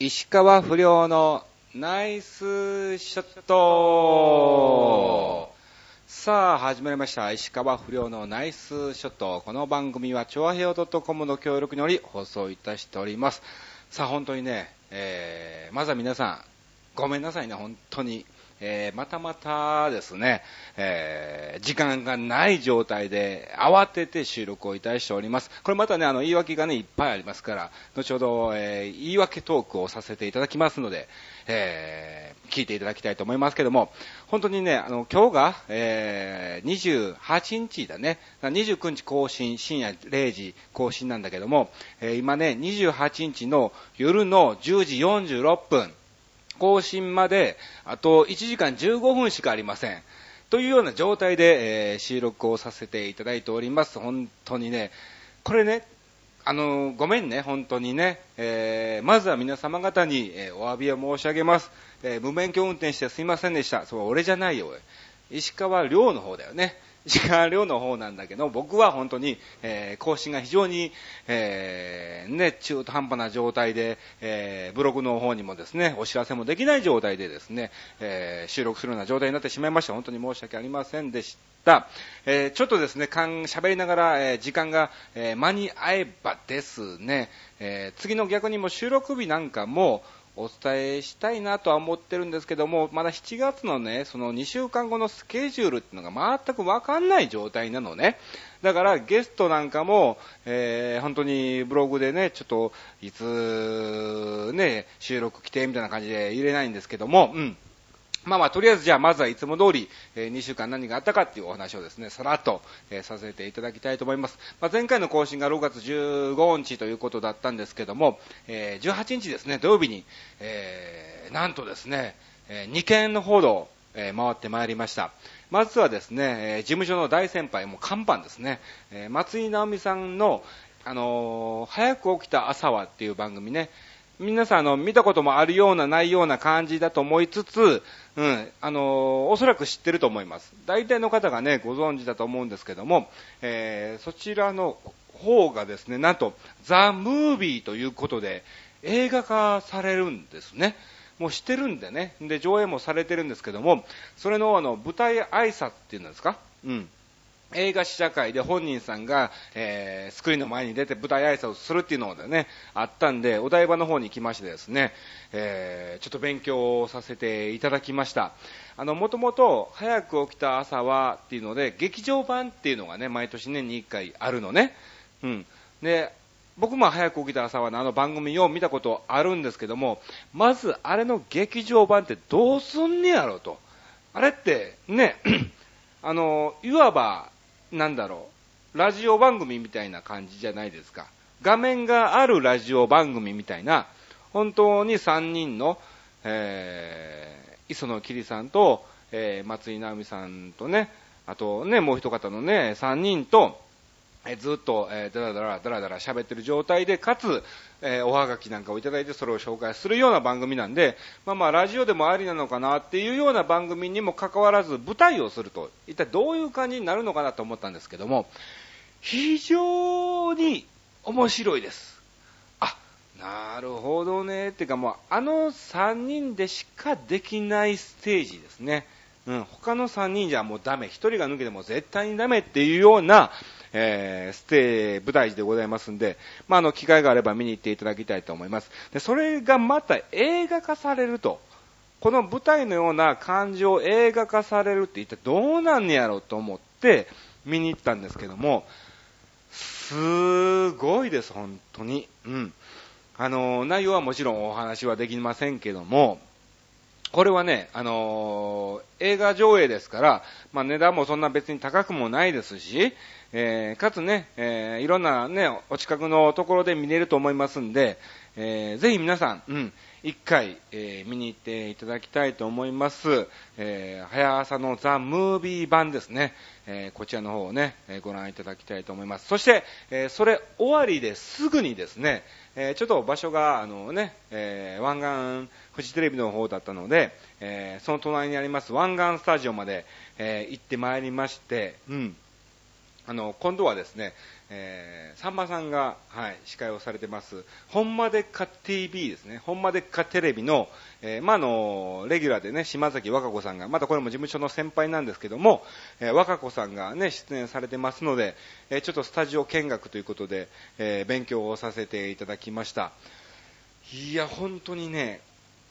石川不良のナイスショットさあ、始まりました。石川不良のナイスショット。この番組は、超平洋 .com の協力により放送いたしております。さあ、本当にね、えー、まずは皆さん、ごめんなさいね、本当に。えー、またまたですね、えー、時間がない状態で慌てて収録をいたしております。これまたね、あの、言い訳がね、いっぱいありますから、後ほど、えー、言い訳トークをさせていただきますので、えー、聞いていただきたいと思いますけども、本当にね、あの、今日が、えー、28日だね、29日更新、深夜0時更新なんだけども、えー、今ね、28日の夜の10時46分、更新まで、あと1時間15分しかありません。というような状態で、えー、収録をさせていただいております。本当にね、これね、あの、ごめんね、本当にね。えー、まずは皆様方に、えー、お詫びを申し上げます。えー、無免許運転してすいませんでした。そう、俺じゃないよ。石川亮の方だよね。石川遼の方なんだけど、僕は本当に、えー、更新が非常に、えー、ね、中途半端な状態で、えー、ブログの方にもですね、お知らせもできない状態でですね、えー、収録するような状態になってしまいました。本当に申し訳ありませんでした。えー、ちょっとですね、かん、喋りながら、えー、時間が、えー、間に合えばですね、えー、次の逆にも収録日なんかも、お伝えしたいなとは思ってるんですけども、まだ7月のね、その2週間後のスケジュールっていうのが全くわかんない状態なのね。だからゲストなんかも、えー、本当にブログでね、ちょっと、いつ、ね、収録来てみたいな感じで入れないんですけども、うん。まあまあ、とりあえずじゃあまずはいつも通り、えー、2週間何があったかっていうお話をですね、さらっと、えー、させていただきたいと思います。まあ、前回の更新が6月15日ということだったんですけども、えー、18日ですね、土曜日に、えー、なんとですね、え、2件の報道、え、回ってまいりました。まずはですね、え、事務所の大先輩、もう看板ですね、え、松井直美さんの、あの、早く起きた朝はっていう番組ね、皆さん、あの、見たこともあるような、ないような感じだと思いつつ、うん、あの、おそらく知ってると思います。大体の方がね、ご存知だと思うんですけども、えー、そちらの方がですね、なんと、ザ・ムービーということで、映画化されるんですね。もうしてるんでね。で、上映もされてるんですけども、それのあの、舞台挨拶っていうんですか？うん。映画試写会で本人さんが、えー、スクリーンの前に出て舞台挨拶をするっていうのがね、あったんで、お台場の方に来ましてですね、えー、ちょっと勉強をさせていただきました。あの、もともと、早く起きた朝はっていうので、劇場版っていうのがね、毎年年に1回あるのね。うん。で、僕も早く起きた朝はあの番組を見たことあるんですけども、まずあれの劇場版ってどうすんねやろと。あれって、ね、あの、いわばなんだろう、ラジオ番組みたいな感じじゃないですか。画面があるラジオ番組みたいな、本当に3人の、えー、磯野桐さんと、えー、松井直美さんとね、あとね、もう一方のね、3人と、えずっと、えー、だらだら、だらだら喋ってる状態で、かつ、えー、おはがきなんかをいただいてそれを紹介するような番組なんで、まあまあ、ラジオでもありなのかなっていうような番組にもかかわらず、舞台をすると、一体どういう感じになるのかなと思ったんですけども、非常に面白いです。あ、なるほどね。っていうかもう、あの3人でしかできないステージですね。うん、他の3人じゃもうダメ。1人が抜けても絶対にダメっていうような、えー、ステー、舞台時でございますんで、まあ、あの、機会があれば見に行っていただきたいと思います。で、それがまた映画化されると。この舞台のような感じを映画化されるって一体どうなんねやろうと思って見に行ったんですけども、すごいです、本当に。うん。あの、内容はもちろんお話はできませんけども、これはね、あの、映画上映ですから、まあ、値段もそんな別に高くもないですし、えー、かつね、えー、いろんなね、お近くのところで見れると思いますんで、えー、ぜひ皆さん、うん、一回、えー、見に行っていただきたいと思います。えー、早朝のザ・ムービー版ですね。えー、こちらの方をね、えご覧いただきたいと思います。そして、えそれ終わりですぐにですね、えちょっと場所が、あのね、え湾岸フジテレビの方だったので、えその隣にあります湾岸スタジオまで、え行ってまいりまして、うん。あの、今度はですね、えー、さんまさんが、はい、司会をされてます、ほんまでっか TV ですね、ほんまでっかテレビの、えー、まあ、の、レギュラーでね、島崎和歌子さんが、またこれも事務所の先輩なんですけども、えー、和歌子さんがね、出演されてますので、えー、ちょっとスタジオ見学ということで、え、勉強をさせていただきました。いや、本当にね、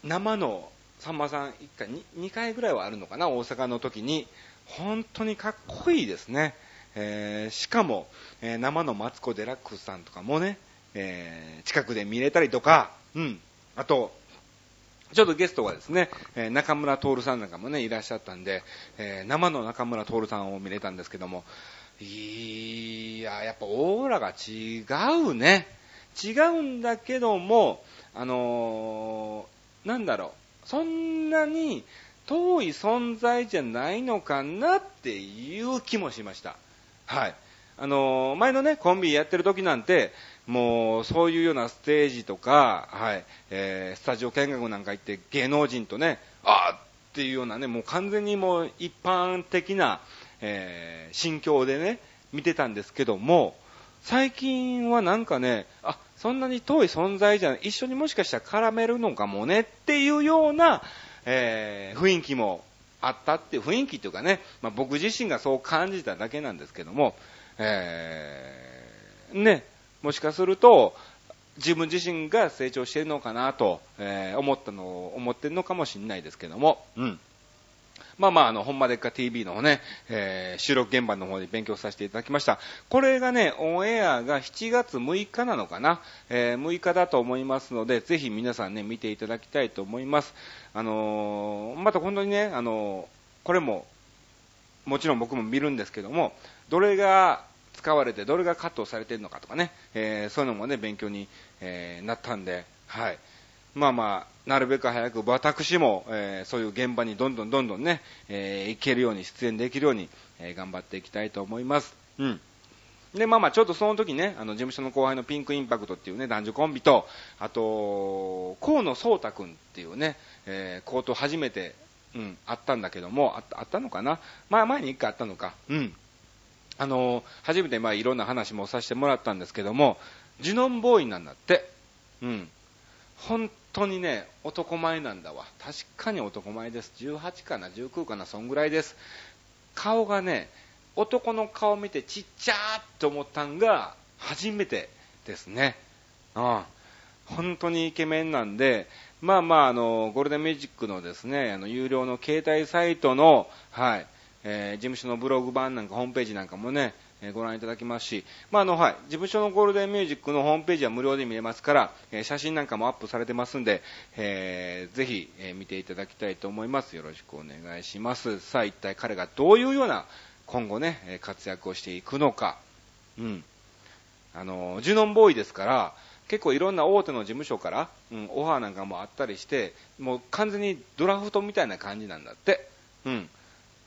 生のさんまさん1回2、2回ぐらいはあるのかな、大阪の時に、本当にかっこいいですね。えー、しかも、えー、生のマツコ・デラックスさんとかもね、えー、近くで見れたりとか、うん、あと、ちょっとゲストがですね、え中村徹さんなんかもね、いらっしゃったんで、え生の中村徹さんを見れたんですけども、いや、やっぱオーラが違うね。違うんだけども、あのー、なんだろう、そんなに遠い存在じゃないのかなっていう気もしました。はい。あのー、前のね、コンビやってる時なんて、もう、そういうようなステージとか、はい、えー、スタジオ見学なんか行って芸能人とね、あっていうようなね、もう完全にもう一般的な、えー、心境でね、見てたんですけども、最近はなんかね、あ、そんなに遠い存在じゃない、一緒にもしかしたら絡めるのかもねっていうような、えー、雰囲気もあったって雰囲気というかね、まあ、僕自身がそう感じただけなんですけども、えー、ね、もしかすると、自分自身が成長しているのかなと、えー、思ったのを思ってるのかもしれないですけども、うん。まあまあ、あの、ほんまでっか TV のね、えー、収録現場の方で勉強させていただきました。これがね、オンエアが7月6日なのかな、えー、6日だと思いますので、ぜひ皆さんね、見ていただきたいと思います。あのー、また本当にね、あのこれも、もちろん僕も見るんですけども、どれが使われて、どれがカットされてるのかとかね、えそういうのもね、勉強に、えなったんで、はい。まあまあ、なるべく早く私も、えー、そういう現場にどんどんどんどんね、えー、行けるように、出演できるように、えー、頑張っていきたいと思います。うん。で、まあまあ、ちょっとその時ね、あの、事務所の後輩のピンクインパクトっていうね、男女コンビと、あと、河野壮太くんっていうね、えー、コート初めて、うん、あったんだけども、あった、あったのかな？まあ前に一回あったのか。うん。あの、初めてまあいろんな話もさせてもらったんですけども、ジュノンボーイなんだって。うん。本当にね、男前なんだわ。確かに男前です。18かな、19かな、そんぐらいです。顔がね、男の顔を見てちっちゃーって思ったんが初めてですね。うん。本当にイケメンなんで、まあまあ、あの、ゴールデンミュージックのですね、あの、有料の携帯サイトの、はい、えー、事務所のブログ版なんかホームページなんかもね、えご覧いただきますし、まああのはい、事務所のゴールデンミュージックのホームページは無料で見れますから、え写真なんかもアップされてますんで、えー、ぜひ、え見ていただきたいと思います。よろしくお願いします。さあ、一体彼がどういうような今後ね、活躍をしていくのか。うん。あの、ジュノンボーイですから、結構いろんな大手の事務所から、うん、オファーなんかもあったりして、もう完全にドラフトみたいな感じなんだって。うん。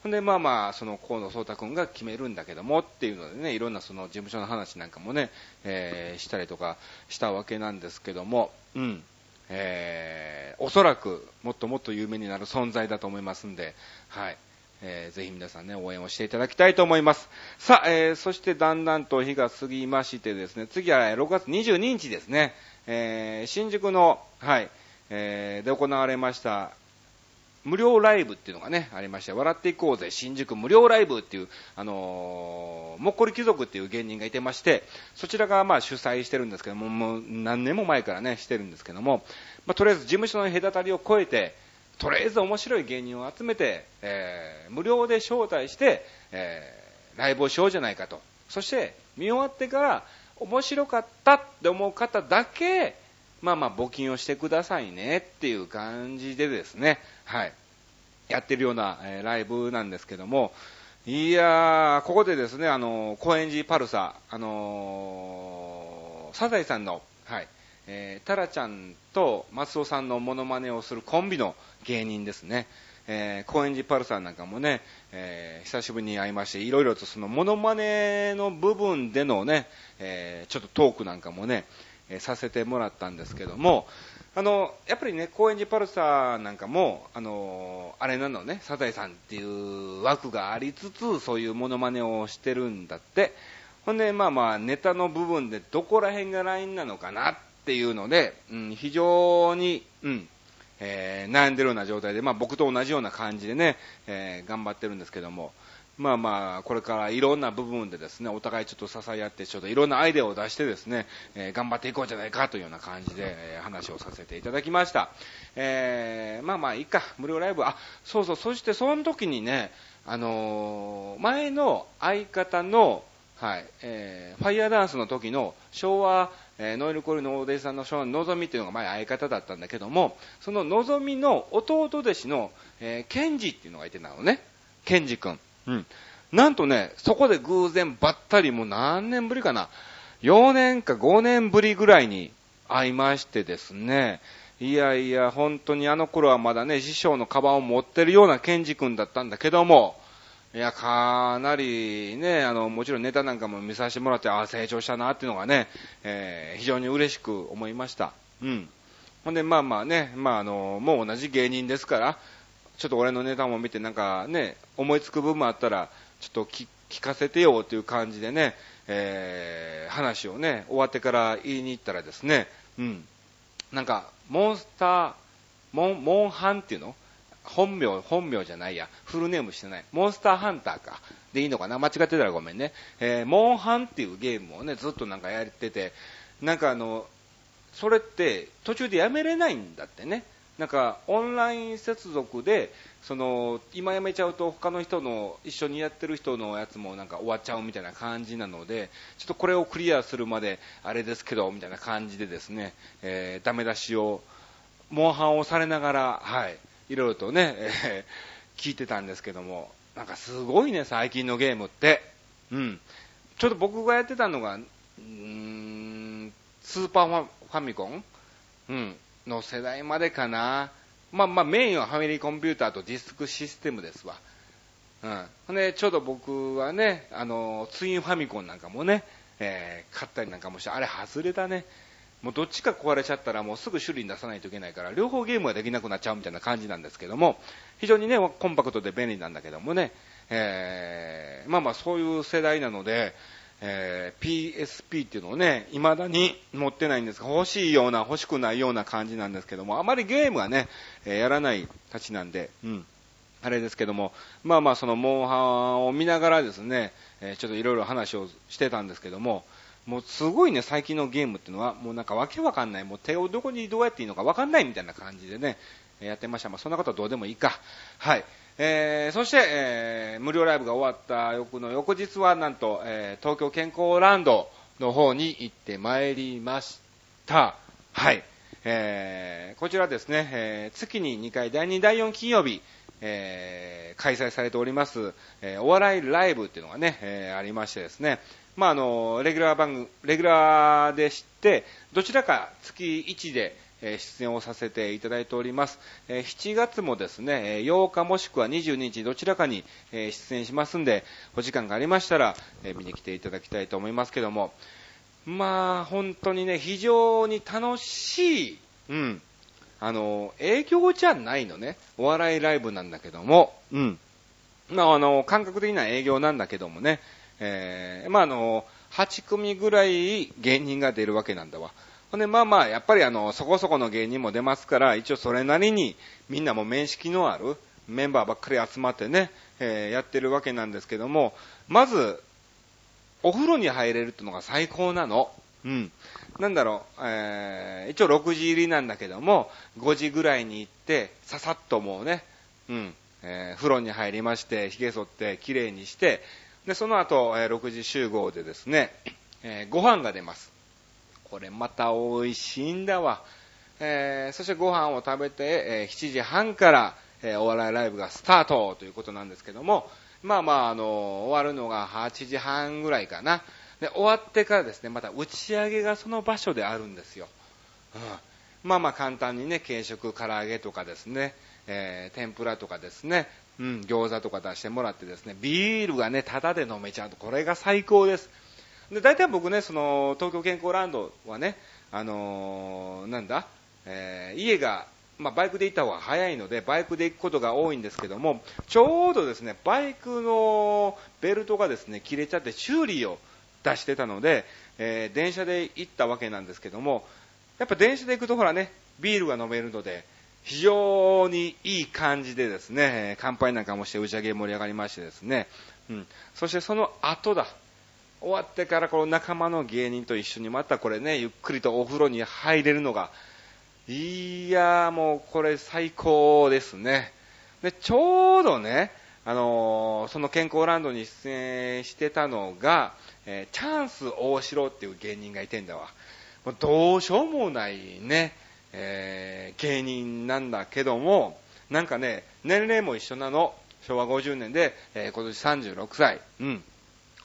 ほんで、まあまあ、その河野壮太君が決めるんだけどもっていうのでね、いろんなその事務所の話なんかもね、えー、したりとかしたわけなんですけども、うん。えー、おそらくもっともっと有名になる存在だと思いますんで、はい。えー、ぜひ皆さんね、応援をしていただきたいと思います。さあ、えー、そしてだんだんと日が過ぎましてですね、次は6月22日ですね、えー、新宿の、はい、えー、で行われました、無料ライブっていうのがね、ありまして、笑っていこうぜ、新宿無料ライブっていう、あのー、もっこり貴族っていう芸人がいてまして、そちらがまあ主催してるんですけども、もう何年も前からね、してるんですけども、まあ、とりあえず事務所の隔たりを超えて、とりあえず面白い芸人を集めて、えー、無料で招待して、えー、ライブをしようじゃないかと。そして、見終わってから、面白かったって思う方だけ、まあまあ募金をしてくださいねっていう感じでですね、はい、やってるような、えー、ライブなんですけども、いやー、ここでですね、あのー、高円寺パルサ、あのー、サザエさんの、はい、えー、タラちゃんと松尾さんのモノマネをするコンビの芸人ですね。えー、高円寺パルサーなんかもね、えー、久しぶりに会いまして、いろいろとそのモノマネの部分でのね、えー、ちょっとトークなんかもね、えさせてもらったんですけども、あの、やっぱりね、高円寺パルサーなんかも、あの、あれなのね、サザエさんっていう枠がありつつ、そういうモノマネをしてるんだって。ほんで、まあまあ、ネタの部分でどこら辺がラインなのかなっていうので、うん、非常に、うん、えー、悩んでるような状態で、まあ僕と同じような感じでね、えー、頑張ってるんですけども、まあまあ、これからいろんな部分でですね、お互いちょっと支え合って、ちょっといろんなアイデアを出してですね、えー、頑張っていこうじゃないかというような感じで、えー、話をさせていただきました。えー、まあまあいいか、無料ライブ、あ、そうそう、そしてその時にね、あのー、前の相方の、はい、えー、ファイヤーダンスの時の昭和、え、ノイルコールの大出さんの昭和のぞみっていうのが前相方だったんだけども、そののぞみの弟弟子の、えー、ケンジっていうのがいてたのね。ケンジ君。うん。なんとね、そこで偶然ばったりもう何年ぶりかな。4年か5年ぶりぐらいに会いましてですね。いやいや、本当にあの頃はまだね、師匠のカバンを持ってるようなケンジ君だったんだけども、いや、かなりね、あの、もちろんネタなんかも見させてもらって、ああ、成長したなっていうのがね、えー、非常に嬉しく思いました。うん。ほんで、まあまあね、まああの、もう同じ芸人ですから、ちょっと俺のネタも見てなんかね、思いつく部分もあったら、ちょっと聞かせてよという感じでね、えー、話をね、終わってから言いに行ったらですね、うん。なんか、モンスター、モン、モンハンっていうの本名、本名じゃないや。フルネームしてない。モンスターハンターか。でいいのかな？間違ってたらごめんね。えー、モンハンっていうゲームをね、ずっとなんかやってて、なんかあの、それって途中でやめれないんだってね。なんかオンライン接続でその今やめちゃうと他の人の一緒にやってる人のやつもなんか終わっちゃうみたいな感じなのでちょっとこれをクリアするまであれですけどみたいな感じでですね、えー、ダメ出しをモンハンをされながらはいいろいろとね、えー、聞いてたんですけどもなんかすごいね最近のゲームってうんちょっと僕がやってたのがうんスーパーファミコン？うんの世代までかな。まあまあメインはファミリーコンピューターとディスクシステムですわ。うん。で、ちょうど僕はね、あの、ツインファミコンなんかもね、えー、買ったりなんかもして、あれ外れたね。もうどっちか壊れちゃったらもうすぐ修理に出さないといけないから、両方ゲームができなくなっちゃうみたいな感じなんですけども、非常にね、コンパクトで便利なんだけどもね、えー、まあまあそういう世代なので、えー、PSP っていうのをね、未だに持ってないんですが、欲しいような、欲しくないような感じなんですけども、あまりゲームはね、えー、やらないたちなんで、うん。あれですけども、まあまあそのモンハンを見ながらですね、えー、ちょっといろいろ話をしてたんですけども、もうすごいね、最近のゲームっていうのは、もうなんかわけわかんない、もう手をどこにどうやっていいのかわかんないみたいな感じでね、やってました。まあそんなことはどうでもいいか。はい。えー、そして、えー、無料ライブが終わった翌の翌日はなんと、えー、東京健康ランドの方に行ってまいりました。はい。えー、こちらですね、えー、月に2回第2、第4金曜日、えー、開催されております、えー、お笑いライブっていうのがね、えー、ありましてですね、まあ、あの、レギュラー番組、レギュラーでして、どちらか月1で、え出演をさせていただいております。え7月もですね、8日もしくは22日どちらかに、え出演しますんで、お時間がありましたら、え見に来ていただきたいと思いますけども、まあ、本当にね、非常に楽しい、うん、あの、営業じゃないのね。お笑いライブなんだけども、うん。まあ、あの、感覚的な営業なんだけどもね、えー、まあ、あの、8組ぐらい芸人が出るわけなんだわ。ほんで、まあまあ、やっぱりあの、そこそこの芸人も出ますから、一応それなりにみんなも面識のあるメンバーばっかり集まってね、えー、やってるわけなんですけども、まず、お風呂に入れるってのが最高なの。うん。なんだろう、えー、一応6時入りなんだけども、5時ぐらいに行って、ささっともうね、うん、えー、風呂に入りまして、髭剃って綺麗にして、で、その後、え、6時集合でですね、えー、ご飯が出ます。これまた美味しいんだわ。えー、そしてご飯を食べて、えー、7時半から、え、お笑いライブがスタートということなんですけども、まあまあ、あの、終わるのが8時半ぐらいかな。で、終わってからですね、また打ち上げがその場所であるんですよ。うん。まあまあ簡単にね、軽食、唐揚げとかですね、えー、天ぷらとかですね、うん、餃子とか出してもらってですね、ビールがね、タダで飲めちゃうと、これが最高です。で、大体僕ね、その、東京健康ランドはね、あのー、なんだ、えー、家が、まあ、バイクで行った方が早いので、バイクで行くことが多いんですけども、ちょうどですね、バイクのベルトがですね、切れちゃって修理を出してたので、えー、電車で行ったわけなんですけども、やっぱ電車で行くとほらね、ビールが飲めるので、非常にいい感じでですね、乾杯なんかもして打ち上げ盛り上がりましてですね、うん。そしてその後だ。終わってからこの仲間の芸人と一緒にまたこれね、ゆっくりとお風呂に入れるのが、いやーもうこれ最高ですね。で、ちょうどね、あのー、その健康ランドに出演してたのが、えー、チャンス大城っていう芸人がいてんだわ。もうどうしようもないね、えー、芸人なんだけども、なんかね、年齢も一緒なの。昭和50年で、えー、今年36歳。うん。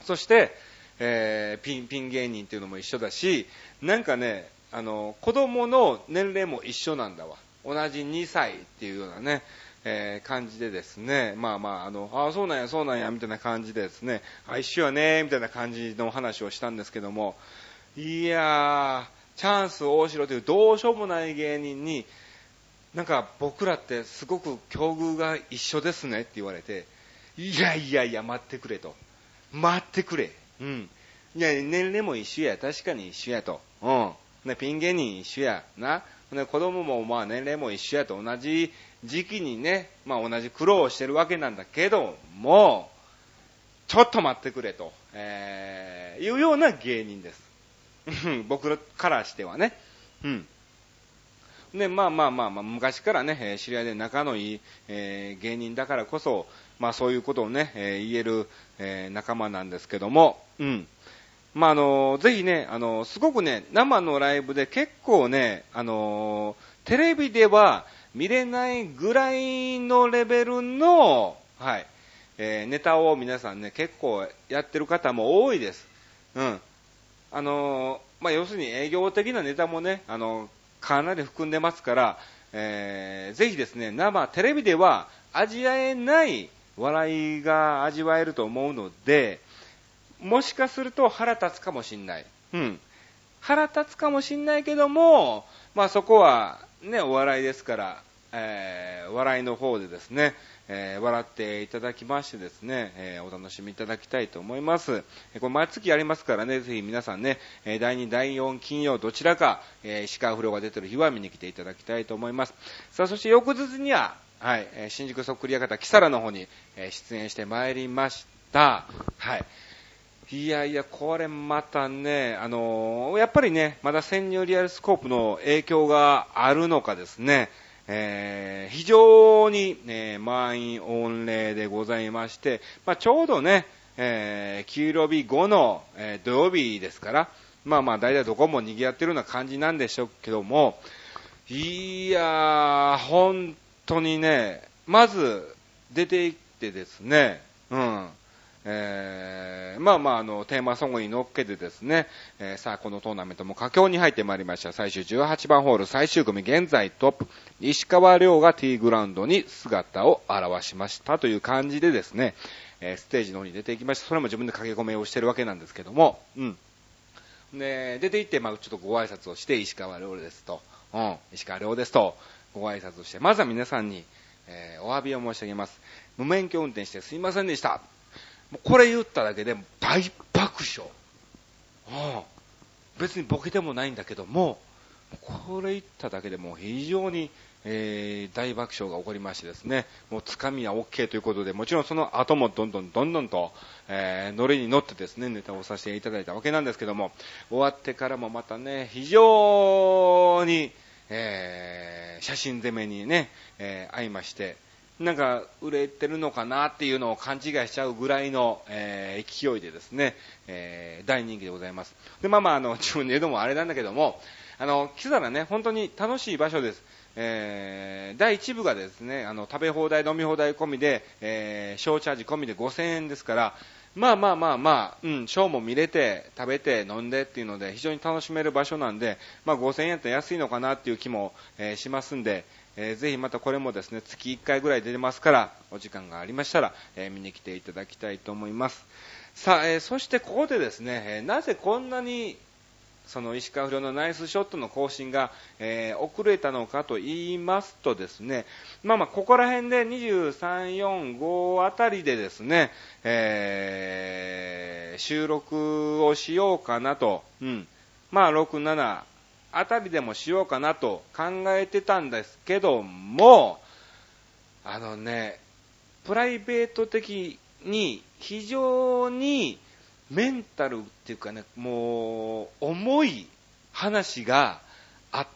そして、えー、ピン、ピン芸人っていうのも一緒だし、なんかね、あの、子供の年齢も一緒なんだわ。同じ2歳っていうようなね、えー、感じでですね、まあまあ、あの、ああ、そうなんや、そうなんや、みたいな感じでですね、あ、一緒やね、みたいな感じの話をしたんですけども、いやー、チャンス大城というどうしようもない芸人に、なんか僕らってすごく境遇が一緒ですねって言われて、いやいやいや、待ってくれと。待ってくれ。うん。いや、年齢も一緒や。確かに一緒やと。うん。ね、ピン芸人一緒や。な。ね、子供もまあ年齢も一緒やと。同じ時期にね、まあ同じ苦労をしてるわけなんだけども、ちょっと待ってくれと、えー、いうような芸人です。僕からしてはね。うん。で、まあまあまあまあ、昔からね、知り合いで仲のいい、えー、芸人だからこそ、まあそういうことをね、えー、言える、えー、仲間なんですけども、うん。まああのぜひね、あのすごくね、生のライブで結構ね、あのテレビでは見れないぐらいのレベルの、はい、えー、ネタを皆さんね、結構やってる方も多いです。うん。あのまあ、要するに営業的なネタもね、あのかなり含んでますから、えー、ぜひですね、生、テレビでは味わえない笑いが味わえると思うので、もしかすると腹立つかもしんない。うん。腹立つかもしんないけども、まあそこはね、お笑いですから、えー、笑いの方でですね、えー、笑っていただきましてですね、えー、お楽しみいただきたいと思います。えこれ毎月やりますからね、ぜひ皆さんね、え第2、第4金曜どちらか、え石川不良が出てる日は見に来ていただきたいと思います。さあ、そして翌日には、はい、新宿そっくり館キサラの方に、え出演してまいりました。はい。いやいや、これまたね、あのー、やっぱりね、まだ潜入リアルスコープの影響があるのかですね、えー、非常に、ね、満員御礼でございまして、まあ、ちょうどね、えー、給料日後の、えー、土曜日ですから、まあまあ大体どこも賑わってるような感じなんでしょうけども、いやー、本当にね、まず出て行ってですね、うん、えー、まあまあ、あの、テーマソングに乗っけてですね、えー、さあ、このトーナメントも佳境に入ってまいりました。最終18番ホール最終組、現在トップ、石川遼が T グラウンドに姿を現しましたという感じでですね、えー、ステージの方に出ていきました。それも自分で駆け込みをしてるわけなんですけども、うん。で、出て行って、まあ、ちょっとご挨拶をして、石川遼ですと、うん、石川遼ですと、ご挨拶をして、まずは皆さんに、えー、お詫びを申し上げます。無免許運転してすいませんでした。これ言っただけで大爆笑。ああ別にボケでもないんだけども、これ言っただけでも非常に、えー、大爆笑が起こりましてですね、もうつかみは OK ということで、もちろんその後もどんどんどんどんと、えー、ノリに乗ってですね、ネタをさせていただいたわけなんですけども、終わってからもまたね、非常に、えー、写真攻めにね、えー、会いまして、なんか売れてるのかなっていうのを勘違いしちゃうぐらいの、えー、勢いでですね、えー、大人気でございます。で、まあまあ、あの、自分で言うのもあれなんだけども、あの、来たらね、本当に楽しい場所です。えー、第1部がですね、あの、食べ放題、飲み放題込みで、えー、小チャージ込みで5000円ですから、まあまあまあまあ、うん、ショーも見れて、食べて、飲んでっていうので、非常に楽しめる場所なんで、まあ5000円って安いのかなっていう気も、えー、しますんで、えー、ぜひまたこれもですね、月1回ぐらい出てますから、お時間がありましたら、えー、見に来ていただきたいと思います。さあ、えー、そしてここでですね、えなぜこんなにその石川不良のナイスショットの更新が、えー、遅れたのかと言いますとですね、まあまあ、ここら辺で23、4、5あたりでですね、えー、収録をしようかなと、うん。まあ、6、7あたりでもしようかなと考えてたんですけども、あのね、プライベート的に非常にメンタルっていうかね、もう、重い話があっ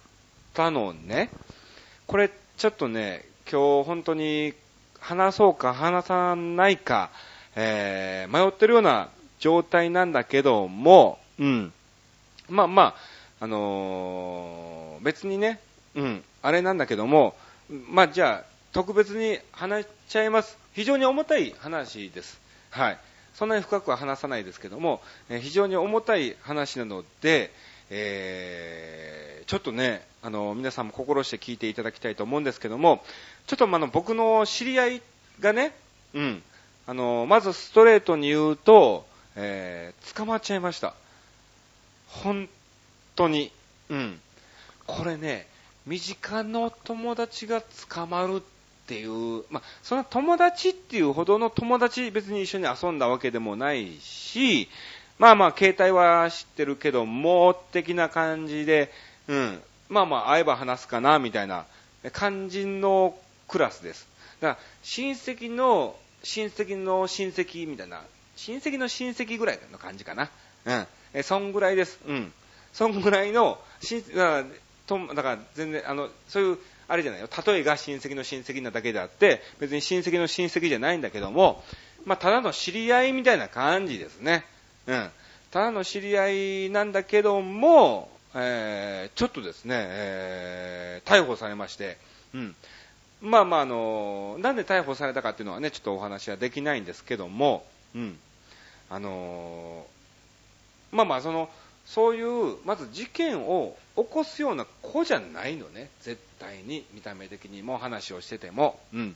たのね。これ、ちょっとね、今日本当に話そうか話さないか、えー、迷ってるような状態なんだけども、うん。まあまあ、あのー、別にね、うん、あれなんだけども、まあじゃあ、特別に話しちゃいます。非常に重たい話です。はい。そんなに深くは話さないですけども、え非常に重たい話なので、えー、ちょっとね、あの、皆さんも心して聞いていただきたいと思うんですけども、ちょっとあの、僕の知り合いがね、うん、あの、まずストレートに言うと、えー、捕まっちゃいました。本当に。うん。これね、身近の友達が捕まるっていう、まあ、その友達っていうほどの友達別に一緒に遊んだわけでもないし、まあまあ、携帯は知ってるけども、的な感じで、うん、まあまあ、会えば話すかな、みたいな感じのクラスです。だから、親戚の、親戚の親戚みたいな、親戚の親戚ぐらいの感じかな。うん。え、そんぐらいです。うん。そんぐらいの、親、だから、とだから全然、あの、そういう、あれじゃないよ。例えが親戚の親戚なだけであって、別に親戚の親戚じゃないんだけども、まあ、ただの知り合いみたいな感じですね。うん。ただの知り合いなんだけども、えー、ちょっとですね、えー、逮捕されまして、うん。まあまあ、あの、なんで逮捕されたかっていうのはね、ちょっとお話はできないんですけども、うん。あのまあまあ、その、そういう、まず事件を起こすような子じゃないのね、絶対に、見た目的にも話をしてても、うん。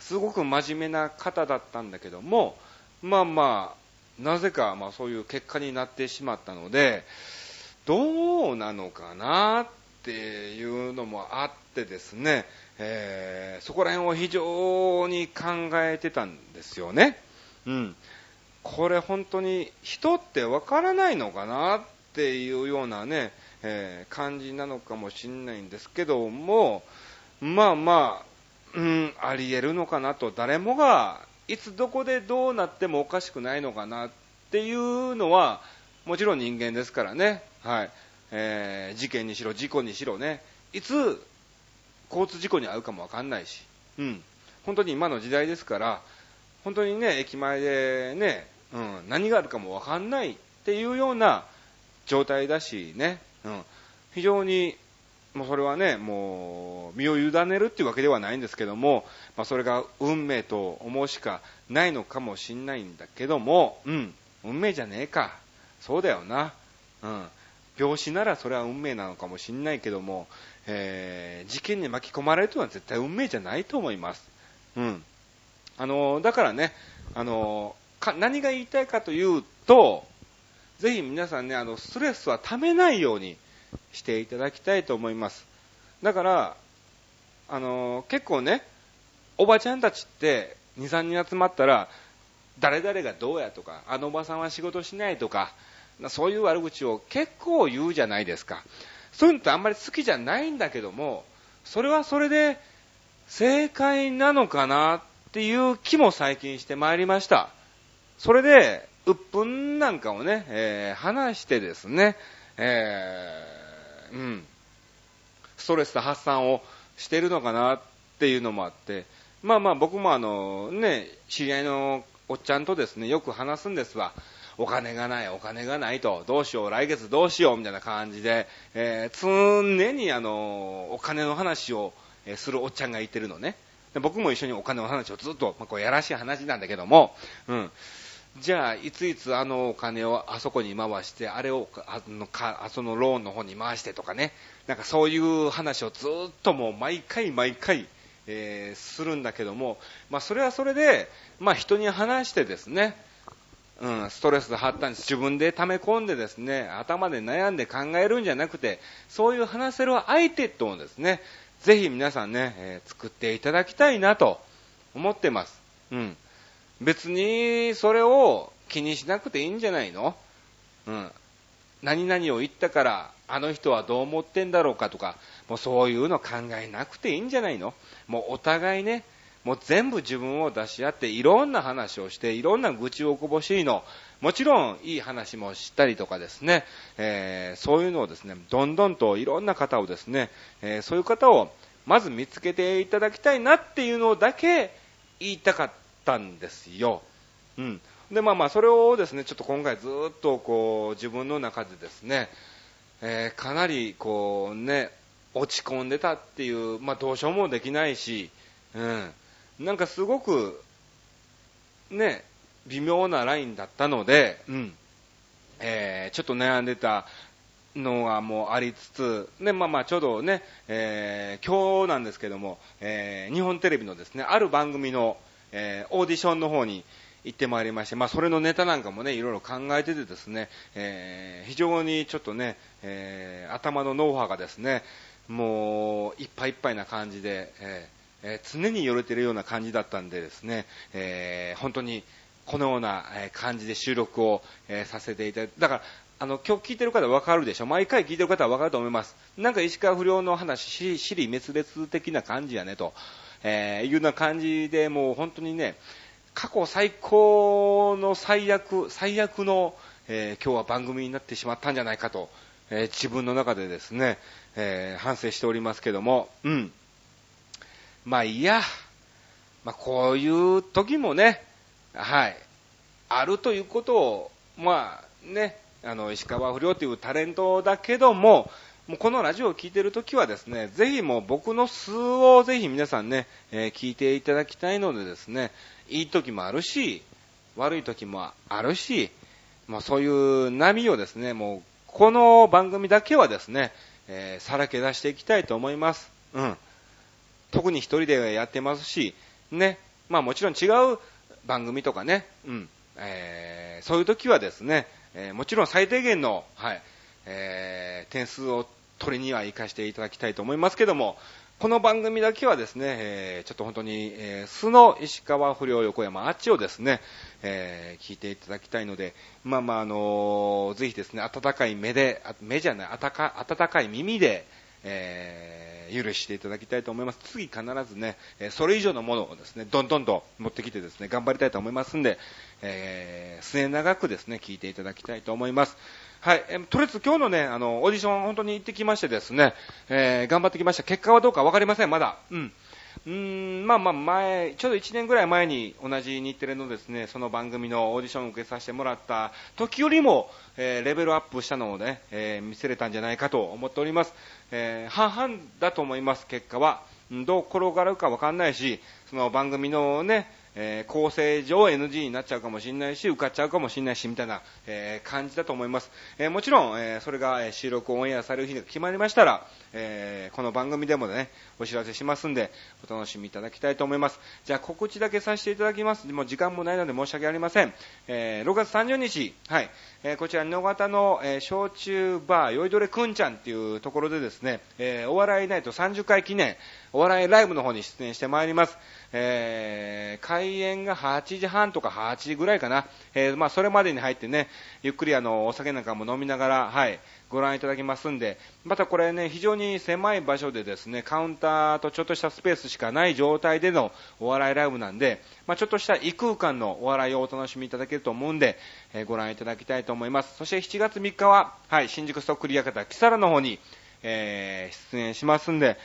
すごく真面目な方だったんだけども、まあまあ、なぜか、まあそういう結果になってしまったので、どうなのかなっていうのもあってですね、えー、そこら辺を非常に考えてたんですよね。うん。これ本当に人ってわからないのかなっていうようなね、えー、感じなのかもしれないんですけども、まあまあ、うん、あり得るのかなと、誰もがいつどこでどうなってもおかしくないのかなっていうのは、もちろん人間ですからね、はい、えー、事件にしろ、事故にしろね、いつ交通事故に遭うかもわかんないし、うん、本当に今の時代ですから、本当にね、駅前でね、うん、何があるかもわかんないっていうような状態だしね、うん、非常に、もうそれはね、もう身を委ねるっていうわけではないんですけども、まあ、それが運命と思うしかないのかもしんないんだけども、うん、運命じゃねえか。そうだよな。うん。病死ならそれは運命なのかもしんないけども、えー、事件に巻き込まれるというのは絶対運命じゃないと思います。うん。あの、だからね、あの、何が言いたいかというと、ぜひ皆さんね、あの、ストレスはためないようにしていただきたいと思います。だから、あの、結構ね、おばちゃんたちって2、3人集まったら、誰々がどうやとか、あのおばさんは仕事しないとか、そういう悪口を結構言うじゃないですか。そういうのってあんまり好きじゃないんだけども、それはそれで正解なのかなっていう気も最近してまいりました。それで、鬱憤なんかをね、えー、話してですね、えー、うん、ストレス発散をしてるのかなっていうのもあって、まあまあ僕もあの、ね、知り合いのおっちゃんとですね、よく話すんですわ。お金がない、お金がないと、どうしよう、来月どうしよう、みたいな感じで、えー、常にあの、お金の話を、するおっちゃんがいてるのね。で僕も一緒にお金の話をずっと、まあ、こうやらしい話なんだけども、うん。じゃあ、いついつあのお金をあそこに回して、あれをあのかそのローンの方に回してとかね、なんかそういう話をずっともう毎回毎回、えー、するんだけども、まあ、それはそれで、まあ、人に話してですね、うん、ストレス発散自分で溜め込んでですね、頭で悩んで考えるんじゃなくて、そういう話せる相手とですね、ぜひ皆さんね、えー、作っていただきたいなと思ってます。うん。別にそれを気にしなくていいんじゃないの？うん。何々を言ったから、あの人はどう思ってんだろうかとか、もうそういうの考えなくていいんじゃないの？もうお互いね、もう全部自分を出し合って、いろんな話をして、いろんな愚痴をこぼしいの、もちろんいい話もしたりとかですね、えー、そういうのをですね、どんどんといろんな方をですね、えー、そういう方をまず見つけていただきたいなっていうのだけ言いたかった。たんですよ。うん。で、まあまあ、それをですね、ちょっと今回ずっとこう、自分の中でですね、えー、かなりこうね、落ち込んでたっていう、まあどうしようもできないし、うん。なんかすごく、ね、微妙なラインだったので、うん。えー、ちょっと悩んでたのがもうありつつ、で、まあまあちょうどね、えー、今日なんですけども、えー、日本テレビのですね、ある番組の、えー、オーディションの方に行ってまいりまして、まあそれのネタなんかもね、いろいろ考えててですね、えー、非常にちょっとね、えー、頭の脳波がですね、もういっぱいいっぱいな感じで、ええー、常に寄れてるような感じだったんでですね、えー、本当にこのような感じで収録を、えー、させていただいて、だから、あの、今日聞いてる方はわかるでしょ？毎回聞いてる方はわかると思います。なんか石川不良の話、死り滅裂的な感じやねと、えー、いうような感じで、もう本当にね、過去最高の最悪、最悪の、えー、今日は番組になってしまったんじゃないかと、えー、自分の中でですね、えー、反省しておりますけども、うん。まあいいや。まあこういう時もね、はい、あるということを、まあね、あの、石川不良というタレントだけども、もうこのラジオを聴いてるときはですね、ぜひもう僕の素をぜひ皆さんね、えー、聞いていただきたいのでですね、いい時もあるし、悪い時もあるし、まあそういう波をですね、もうこの番組だけはですね、えー、さらけ出していきたいと思います。うん。特に一人でやってますし、ね、まあもちろん違う番組とかね、うん、えー、そういう時はですね、えー、もちろん最低限の、はい、えー、点数を取りには生かしていただきたいと思いますけども、この番組だけはですね、えー、ちょっと本当に、えー、素の石川不良横山あっちをですね、えー、聞いていただきたいので、まあまあ、あのー、ぜひですね、温かい目で、目じゃない、温か温かい耳で、えー、許していただきたいと思います。次必ずね、それ以上のものをですね、どんどんと持ってきてですね、頑張りたいと思いますんで、えー、末長くですね、聞いていただきたいと思います。はい、えとりあえず今日のね、あの、オーディション本当に行ってきましてですね、えー、頑張ってきました。結果はどうかわかりません、まだ。うん。うーん、まあまあ前、ちょうど1年ぐらい前に同じ日テレのですね、その番組のオーディションを受けさせてもらった時よりも、えー、レベルアップしたのをね、えー、見せれたんじゃないかと思っております。えー、半々だと思います、結果は。どう転がるかわかんないし、その番組のね、えー、構成上 NG になっちゃうかもしれないし、受かっちゃうかもしれないし、みたいな、えー、感じだと思います。えー、もちろん、えそれが収録オンエアされる日が決まりましたら、えこの番組でもね、お知らせしますんで、お楽しみいただきたいと思います。じゃあ、告知だけさせていただきます。もう時間もないので申し訳ありません。え6月30日、はい、えこちら、野方の、え焼酎バー、酔いどれくんちゃんっていうところでですね、えお笑いナイト30回記念、お笑いライブの方に出演してまいります。えー、開演が8時半とか8時ぐらいかな。えー、まあ、それまでに入ってね、ゆっくりあの、お酒なんかも飲みながら、はい、ご覧いただきますんで、またこれね、非常に狭い場所でですね、カウンターとちょっとしたスペースしかない状態でのお笑いライブなんで、まあ、ちょっとした異空間のお笑いをお楽しみいただけると思うんで、えー、ご覧いただきたいと思います。そして7月3日は、はい、新宿ストックリアカタ、キサラの方に、えー、出演しますんで、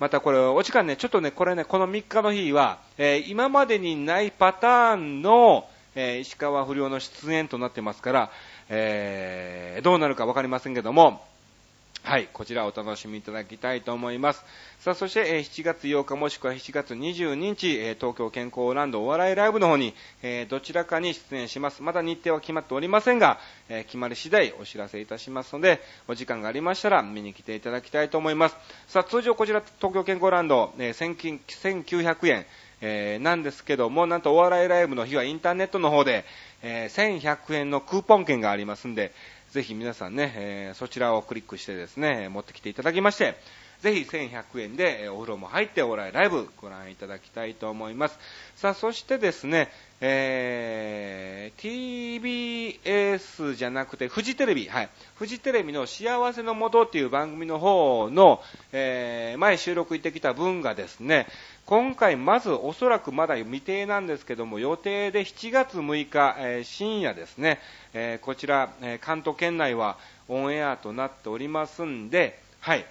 またこれ、お時間ね、ちょっとね、これね、この3日の日は、えー、今までにないパターンの、えー、石川不良の出演となってますから、えー、どうなるかわかりませんけども、はい、こちらお楽しみいただきたいと思います。さあ、そして、えー7月8日もしくは7月22日、えー東京健康ランドお笑いライブの方に、えーどちらかに出演します。まだ日程は決まっておりませんが、え決まり次第お知らせいたしますので、お時間がありましたら見に来ていただきたいと思います。さあ、通常こちら東京健康ランド、え1900円、えなんですけども、なんとお笑いライブの日はインターネットの方で、え1100円のクーポン券がありますんで、ぜひ皆さんね、えーそちらをクリックしてですね、持ってきていただきまして、ぜひ1100円でお風呂も入ってお笑いライブご覧いただきたいと思います。さあ、そしてですね、えー TBS じゃなくて、フジテレビ、はい。フジテレビの幸せのもとっていう番組の方の、えー前収録行ってきた分がですね、今回まずおそらくまだ未定なんですけども、予定で7月6日、えー深夜ですね、えーこちら、え関東圏内はオンエアとなっておりますんで、はい。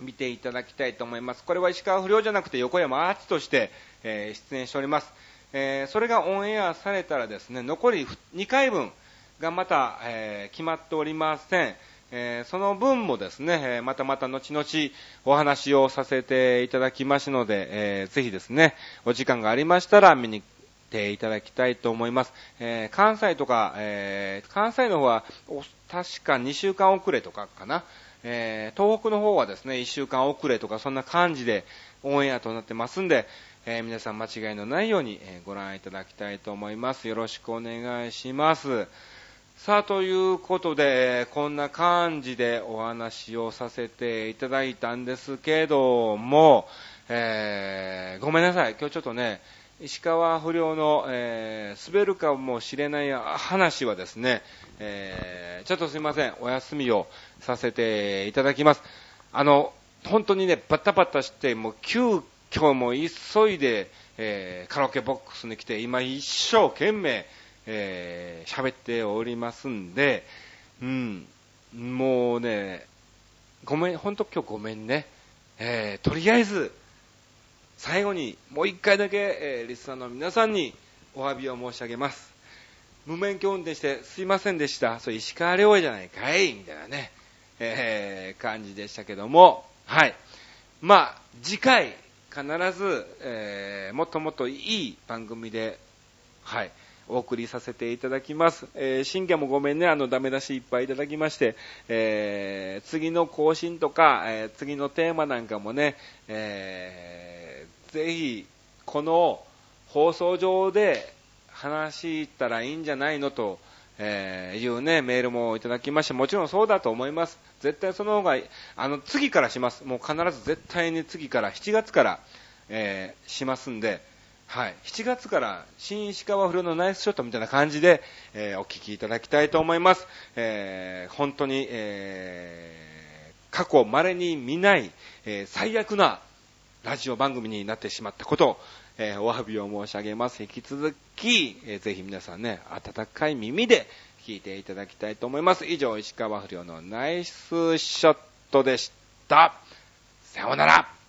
見ていただきたいと思います。これは石川不良じゃなくて横山アーチとして、え出演しております。えそれがオンエアされたらですね、残り2回分がまた、え決まっておりません。えーその分もですね、またまた後々お話をさせていただきますので、えーぜひですね、お時間がありましたら見に来ていただきたいと思います。えー関西とか、えー関西の方は確か2週間遅れとかかな。えー東北の方はですね、1週間遅れとかそんな感じでオンエアとなってますんで、え皆さん間違いのないように、えご覧いただきたいと思います。よろしくお願いします。さあ、ということで、こんな感じでお話をさせていただいたんですけども、えーごめんなさい。今日ちょっとね、石川不良の、えー滑るかもしれない話はですね、えーちょっとすいません。お休みをさせていただきます。あの、本当にね、バタバタして、もう急遽も急いで、えーカラオケボックスに来て、今一生懸命、えー喋っておりますんで、うん、もうね、ごめん、本当今日ごめんね。えーとりあえず、最後にもう一回だけ、えーリスナーの皆さんにお詫びを申し上げます。無免許運転してすいませんでした。それ石川遼じゃないかいみたいなね、えー感じでしたけども、はい。まあ、次回、必ず、えーもっともっといい番組で、はい、お送りさせていただきます。えー、新居もごめんね、あの、ダメ出しいっぱいいただきまして、えー次の更新とか、えー次のテーマなんかもね、えーぜひ、この放送上で話したらいいんじゃないのと、えーいうね、メールもいただきまして、もちろんそうだと思います。絶対その方が、あの、次からします。もう必ず絶対に次から、7月から、えーしますんで、はい。7月から、新石川不良のナイスショットみたいな感じで、えーお聞きいただきたいと思います。えー本当に、えー過去稀に見ない、え最悪なラジオ番組になってしまったことを、えお詫びを申し上げます。引き続き、えーぜひ皆さんね、温かい耳で聞いていただきたいと思います。以上、石川不良のナイスショットでした。さようなら。